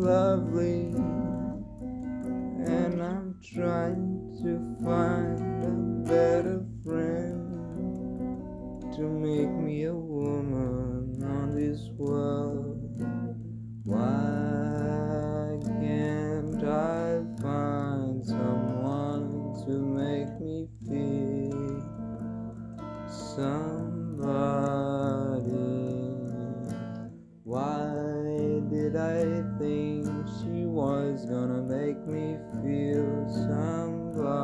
lovely, and I'm trying to find a better friend to make me a woman on this world. Why can't I find someone to make me feel somebody? Did I think she was gonna make me feel somebody?